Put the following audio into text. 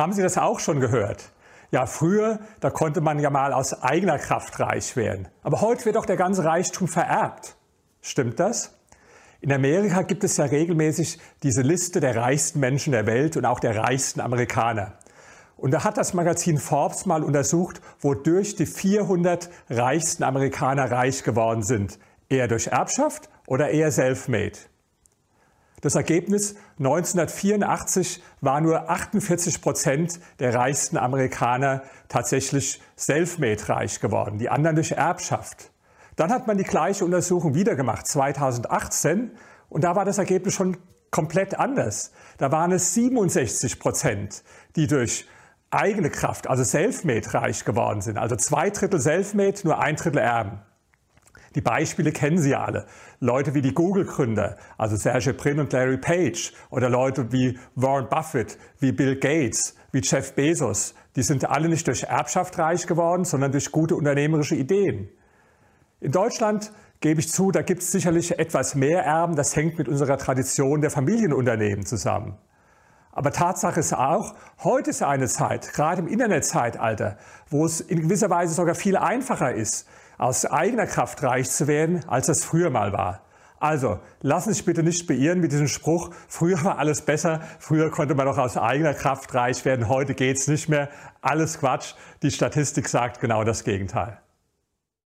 Haben Sie das auch schon gehört? Ja, früher, da konnte man ja mal aus eigener Kraft reich werden. Aber heute wird doch der ganze Reichtum vererbt. Stimmt das? In Amerika gibt es ja regelmäßig diese Liste der reichsten Menschen der Welt und auch der reichsten Amerikaner. Und da hat das Magazin Forbes mal untersucht, wodurch die 400 reichsten Amerikaner reich geworden sind. Eher durch Erbschaft oder eher self-made? Das Ergebnis 1984 war nur 48 Prozent der reichsten Amerikaner tatsächlich self-made reich geworden, die anderen durch Erbschaft. Dann hat man die gleiche Untersuchung wieder gemacht, 2018, und da war das Ergebnis schon komplett anders. Da waren es 67 Prozent, die durch eigene Kraft, also self-made reich geworden sind. Also zwei Drittel self-made, nur ein Drittel Erben. Die Beispiele kennen Sie alle. Leute wie die Google-Gründer, also Sergey Brin und Larry Page, oder Leute wie Warren Buffett, wie Bill Gates, wie Jeff Bezos, die sind alle nicht durch Erbschaft reich geworden, sondern durch gute unternehmerische Ideen. In Deutschland gebe ich zu, da gibt es sicherlich etwas mehr Erben, das hängt mit unserer Tradition der Familienunternehmen zusammen. Aber Tatsache ist auch, heute ist eine Zeit, gerade im Internetzeitalter, wo es in gewisser Weise sogar viel einfacher ist, aus eigener Kraft reich zu werden, als das früher mal war. Also, lassen Sie sich bitte nicht beirren mit diesem Spruch, früher war alles besser, früher konnte man doch aus eigener Kraft reich werden, heute geht's nicht mehr. Alles Quatsch, die Statistik sagt genau das Gegenteil.